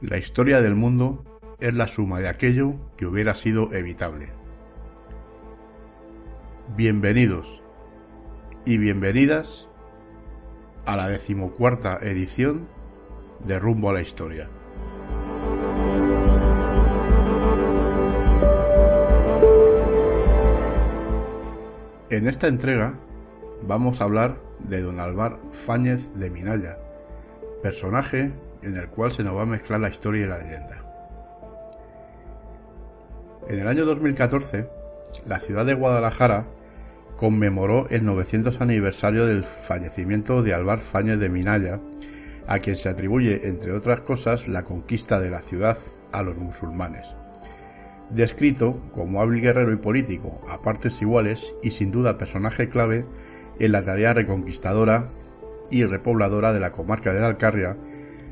La historia del mundo es la suma de aquello que hubiera sido evitable. Bienvenidos y bienvenidas a la decimocuarta edición de Rumbo a la Historia. En esta entrega vamos a hablar de don Alvar Fáñez de Minaya, personaje en el cual se nos va a mezclar la historia y la leyenda. En el año 2014, la ciudad de Guadalajara conmemoró el 900 aniversario del fallecimiento de Alvar Fáñez de Minaya, a quien se atribuye, entre otras cosas, la conquista de la ciudad a los musulmanes descrito como hábil guerrero y político a partes iguales y sin duda personaje clave en la tarea reconquistadora y repobladora de la comarca de la Alcarria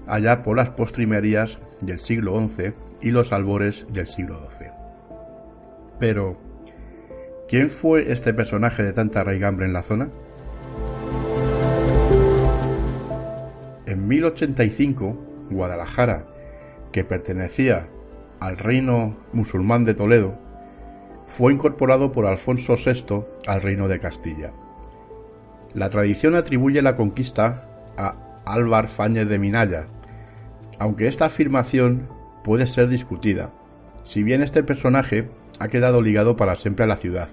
allá por las postrimerías del siglo XI y los albores del siglo XII. Pero, ¿quién fue este personaje de tanta raigambre en la zona? En 1085, Guadalajara, que pertenecía al reino musulmán de Toledo, fue incorporado por Alfonso VI al reino de Castilla. La tradición atribuye la conquista a Álvar Fáñez de Minaya, aunque esta afirmación puede ser discutida, si bien este personaje ha quedado ligado para siempre a la ciudad,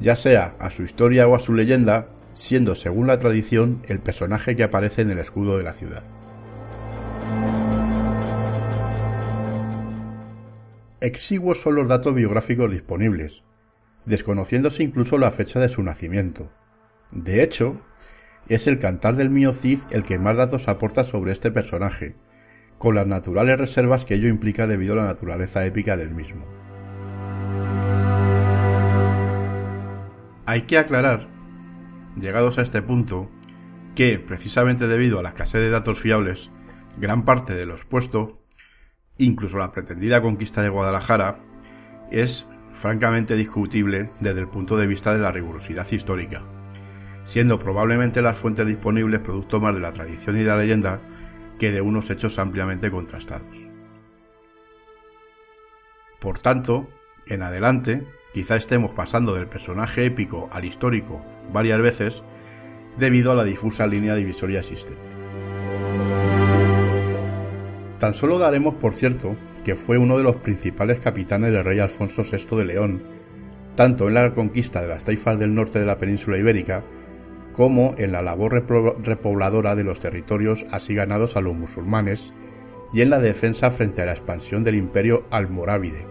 ya sea a su historia o a su leyenda, siendo según la tradición el personaje que aparece en el escudo de la ciudad. Exiguos son los datos biográficos disponibles, desconociéndose incluso la fecha de su nacimiento. De hecho, es el Cantar del Mío Cid el que más datos aporta sobre este personaje, con las naturales reservas que ello implica debido a la naturaleza épica del mismo. Hay que aclarar, llegados a este punto, que, precisamente debido a la escasez de datos fiables, gran parte de lo expuesto incluso la pretendida conquista de Guadalajara, es francamente discutible desde el punto de vista de la rigurosidad histórica, siendo probablemente las fuentes disponibles producto más de la tradición y de la leyenda que de unos hechos ampliamente contrastados. Por tanto, en adelante, quizá estemos pasando del personaje épico al histórico varias veces debido a la difusa línea divisoria existente. Tan solo daremos por cierto que fue uno de los principales capitanes del rey Alfonso VI de León, tanto en la conquista de las taifas del norte de la península ibérica, como en la labor repobladora de los territorios así ganados a los musulmanes y en la defensa frente a la expansión del imperio almorávide,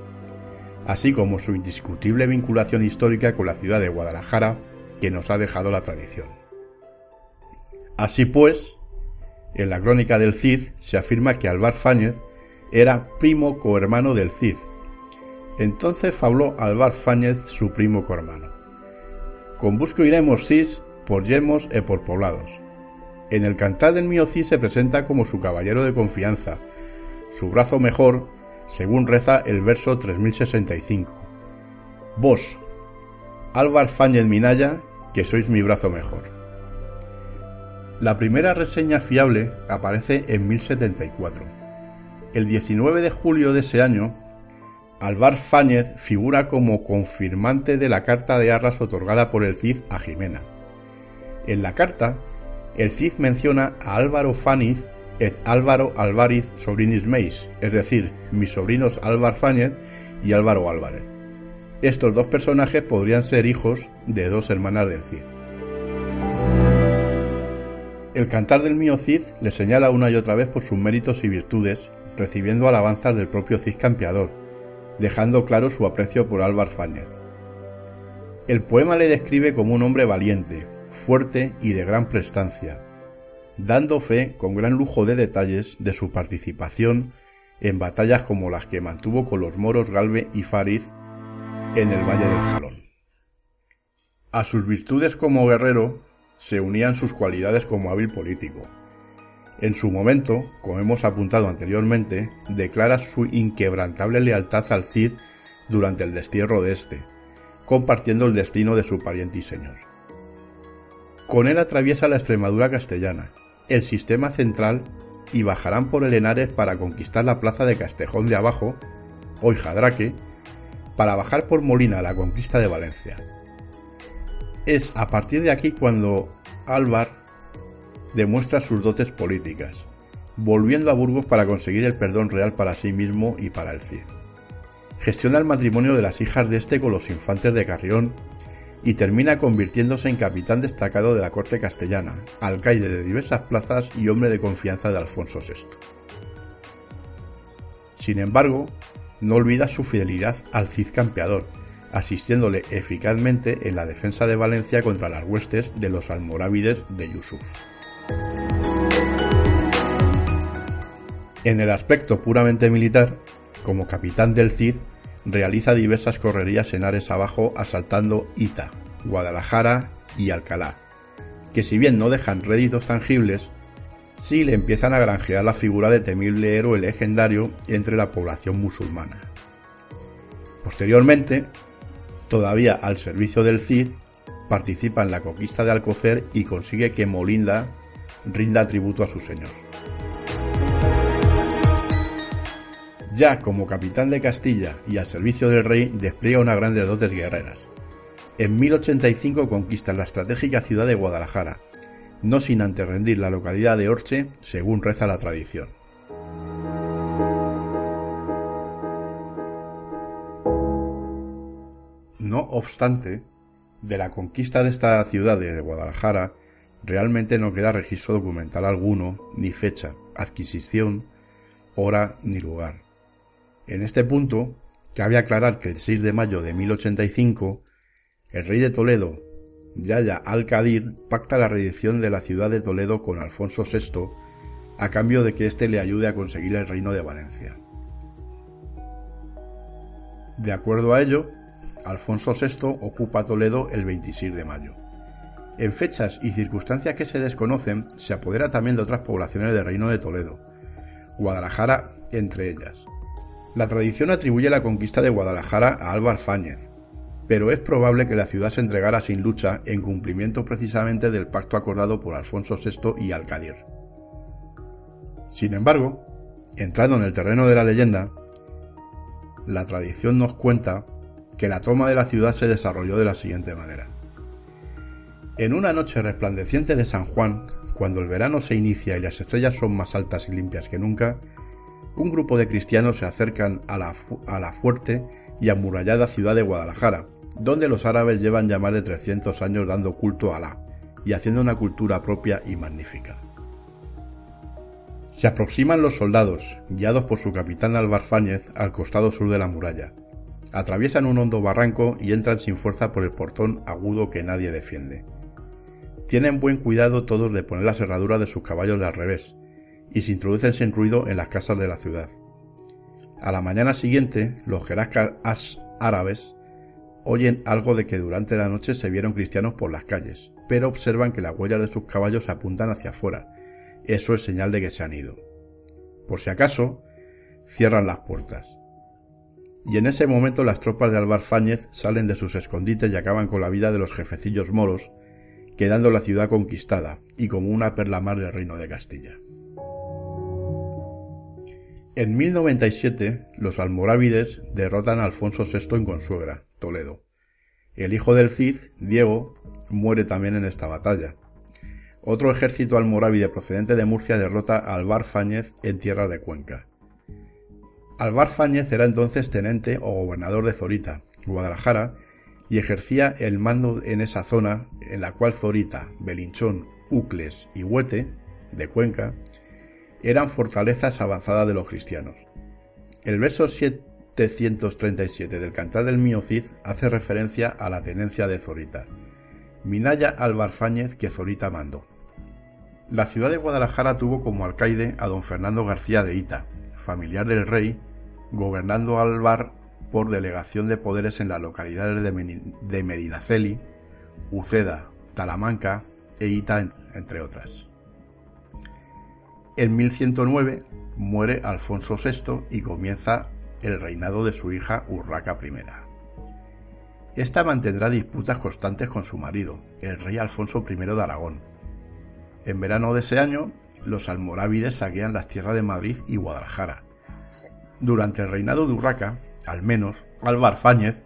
así como su indiscutible vinculación histórica con la ciudad de Guadalajara que nos ha dejado la tradición. Así pues, en la crónica del Cid se afirma que Alvar Fáñez era primo cohermano del Cid. Entonces fabló Alvar Fáñez su primo cohermano. Con busco iremos cis por yemos e por poblados. En el cantar del mío Cid se presenta como su caballero de confianza, su brazo mejor, según reza el verso 3065. Vos, Álvar Fáñez Minaya, que sois mi brazo mejor. La primera reseña fiable aparece en 1074. El 19 de julio de ese año, Alvar Fáñez figura como confirmante de la carta de arras otorgada por el Cid a Jimena. En la carta, el Cid menciona a Álvaro Fáñez et Álvaro Alvariz sobrinis meis, es decir, mis sobrinos Álvar Fáñez y Álvaro Álvarez. Estos dos personajes podrían ser hijos de dos hermanas del Cid. El cantar del mío Cid le señala una y otra vez por sus méritos y virtudes, recibiendo alabanzas del propio Cid campeador, dejando claro su aprecio por Álvar Fáñez. El poema le describe como un hombre valiente, fuerte y de gran prestancia, dando fe con gran lujo de detalles de su participación en batallas como las que mantuvo con los moros Galve y Fariz en el Valle del Jalón. A sus virtudes como guerrero se unían sus cualidades como hábil político. En su momento, como hemos apuntado anteriormente, declara su inquebrantable lealtad al Cid durante el destierro de este, compartiendo el destino de su pariente y señor. Con él atraviesa la Extremadura castellana, el sistema central y bajarán por el Henares para conquistar la plaza de Castejón de Abajo, hoy Jadraque, para bajar por Molina a la conquista de Valencia. Es a partir de aquí cuando Álvar demuestra sus dotes políticas, volviendo a Burgos para conseguir el perdón real para sí mismo y para el Cid. Gestiona el matrimonio de las hijas de este con los infantes de Carrión y termina convirtiéndose en capitán destacado de la corte castellana, alcaide de diversas plazas y hombre de confianza de Alfonso VI. Sin embargo, no olvida su fidelidad al Cid campeador, asistiéndole eficazmente en la defensa de Valencia contra las huestes de los almorávides de Yusuf. En el aspecto puramente militar, como capitán del Cid, realiza diversas correrías en Ares abajo asaltando Ita, Guadalajara y Alcalá, que si bien no dejan réditos tangibles, sí le empiezan a granjear la figura de temible héroe legendario entre la población musulmana. Posteriormente, todavía al servicio del Cid, participa en la conquista de Alcocer y consigue que Molinda rinda tributo a su señor. Ya como capitán de Castilla y al servicio del rey, despliega unas grandes dotes guerreras. En 1085 conquista la estratégica ciudad de Guadalajara, no sin antes rendir la localidad de Orche, según reza la tradición. No obstante, de la conquista de esta ciudad de Guadalajara, realmente no queda registro documental alguno, ni fecha, adquisición, hora ni lugar. En este punto, cabe aclarar que el 6 de mayo de 1085, el rey de Toledo, Yaya al-Qadir, pacta la reedición de la ciudad de Toledo con Alfonso VI a cambio de que éste le ayude a conseguir el reino de Valencia. De acuerdo a ello, Alfonso VI ocupa Toledo el 26 de mayo. En fechas y circunstancias que se desconocen, se apodera también de otras poblaciones del reino de Toledo, Guadalajara entre ellas. La tradición atribuye la conquista de Guadalajara a Álvar Fáñez, pero es probable que la ciudad se entregara sin lucha en cumplimiento precisamente del pacto acordado por Alfonso VI y Alcadir. Sin embargo, entrando en el terreno de la leyenda, la tradición nos cuenta que la toma de la ciudad se desarrolló de la siguiente manera. En una noche resplandeciente de San Juan, cuando el verano se inicia y las estrellas son más altas y limpias que nunca, un grupo de cristianos se acercan a la, la fuerte y amurallada ciudad de Guadalajara, donde los árabes llevan ya más de 300 años dando culto a Alá y haciendo una cultura propia y magnífica. Se aproximan los soldados, guiados por su capitán Álvar Fáñez, al costado sur de la muralla. Atraviesan un hondo barranco y entran sin fuerza por el portón agudo que nadie defiende. Tienen buen cuidado todos de poner las herraduras de sus caballos de al revés, y se introducen sin ruido en las casas de la ciudad. A la mañana siguiente, los jerarcas árabes oyen algo de que durante la noche se vieron cristianos por las calles, pero observan que las huellas de sus caballos apuntan hacia afuera. Eso es señal de que se han ido. Por si acaso, cierran las puertas. Y en ese momento las tropas de Alvar Fáñez salen de sus escondites y acaban con la vida de los jefecillos moros, quedando la ciudad conquistada y como una perla más del reino de Castilla. En 1097, los almorávides derrotan a Alfonso VI en Consuegra, Toledo. El hijo del Cid, Diego, muere también en esta batalla. Otro ejército almorávide procedente de Murcia derrota a Alvar Fáñez en tierra de Cuenca. Alvar Fáñez era entonces tenente o gobernador de Zorita, Guadalajara, y ejercía el mando en esa zona en la cual Zorita, Belinchón, Ucles y Huete, de Cuenca, eran fortalezas avanzadas de los cristianos. El verso 737 del Cantar del Mío Cid hace referencia a la tenencia de Zorita. Minaya Albarfáñez que Zorita mandó. La ciudad de Guadalajara tuvo como alcaide a don Fernando García de Ita, familiar del rey, gobernando Alvar por delegación de poderes en las localidades de Medinaceli, Uceda, Talamanca e Ita, entre otras. En 1109 muere Alfonso VI y comienza el reinado de su hija Urraca I. Esta mantendrá disputas constantes con su marido, el rey Alfonso I de Aragón. En verano de ese año, los almorávides saquean las tierras de Madrid y Guadalajara. Durante el reinado de Urraca, al menos, Álvar Fáñez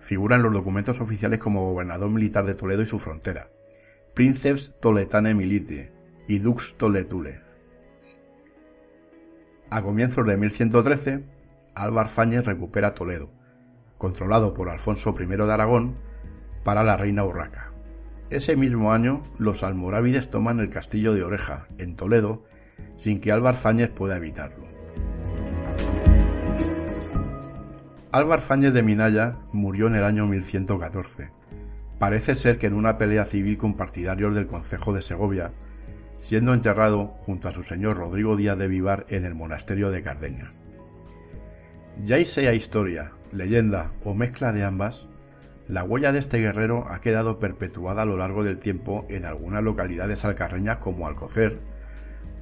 figura en los documentos oficiales como gobernador militar de Toledo y su frontera, Princeps Toletane Milite y Dux Toletule. A comienzos de 1113, Álvar Fáñez recupera Toledo, controlado por Alfonso I de Aragón, para la reina Urraca. Ese mismo año, los almorávides toman el castillo de Oreja, en Toledo, sin que Álvar Fáñez pueda evitarlo. Álvar Fáñez de Minaya murió en el año 1114. Parece ser que en una pelea civil con partidarios del Concejo de Segovia, siendo enterrado junto a su señor Rodrigo Díaz de Vivar en el monasterio de Cardeña. Ya sea historia, leyenda o mezcla de ambas, la huella de este guerrero ha quedado perpetuada a lo largo del tiempo en algunas localidades alcarreñas como Alcocer,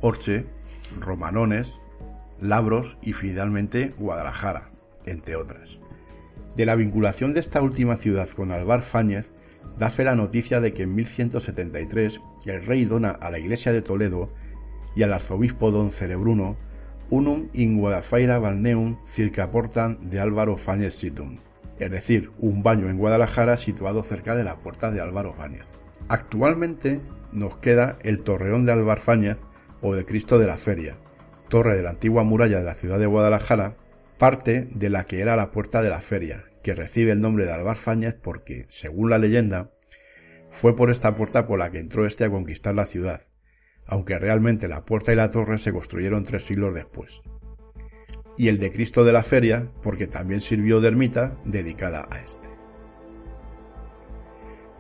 Orche, Romanones, Labros y finalmente Guadalajara, entre otras. De la vinculación de esta última ciudad con Alvar Fáñez da fe la noticia de que en 1173 el rey dona a la iglesia de Toledo y al arzobispo don Cerebruno unum in Guadalfaira balneum circa portan de Álvaro Fáñez situm, es decir, un baño en Guadalajara situado cerca de la puerta de Álvaro Fáñez. Actualmente nos queda el torreón de Álvar Fáñez o el Cristo de la Feria, torre de la antigua muralla de la ciudad de Guadalajara, parte de la que era la puerta de la feria, que recibe el nombre de Alvar Fáñez porque, según la leyenda, fue por esta puerta por la que entró este a conquistar la ciudad, aunque realmente la puerta y la torre se construyeron tres siglos después. Y el de Cristo de la Feria porque también sirvió de ermita dedicada a este.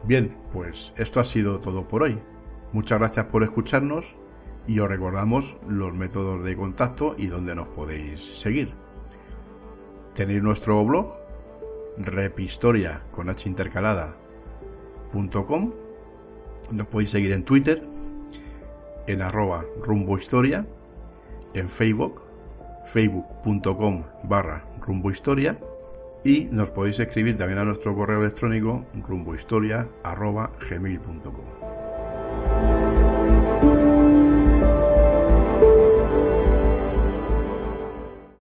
Bien, pues esto ha sido todo por hoy. Muchas gracias por escucharnos y os recordamos los métodos de contacto y dónde nos podéis seguir. Tenéis nuestro blog, repistoria con h intercalada.com. Nos podéis seguir en Twitter, en arroba rumbohistoria, en Facebook, facebook.com barra rumbohistoria y nos podéis escribir también a nuestro correo electrónico rumbohistoria arroba.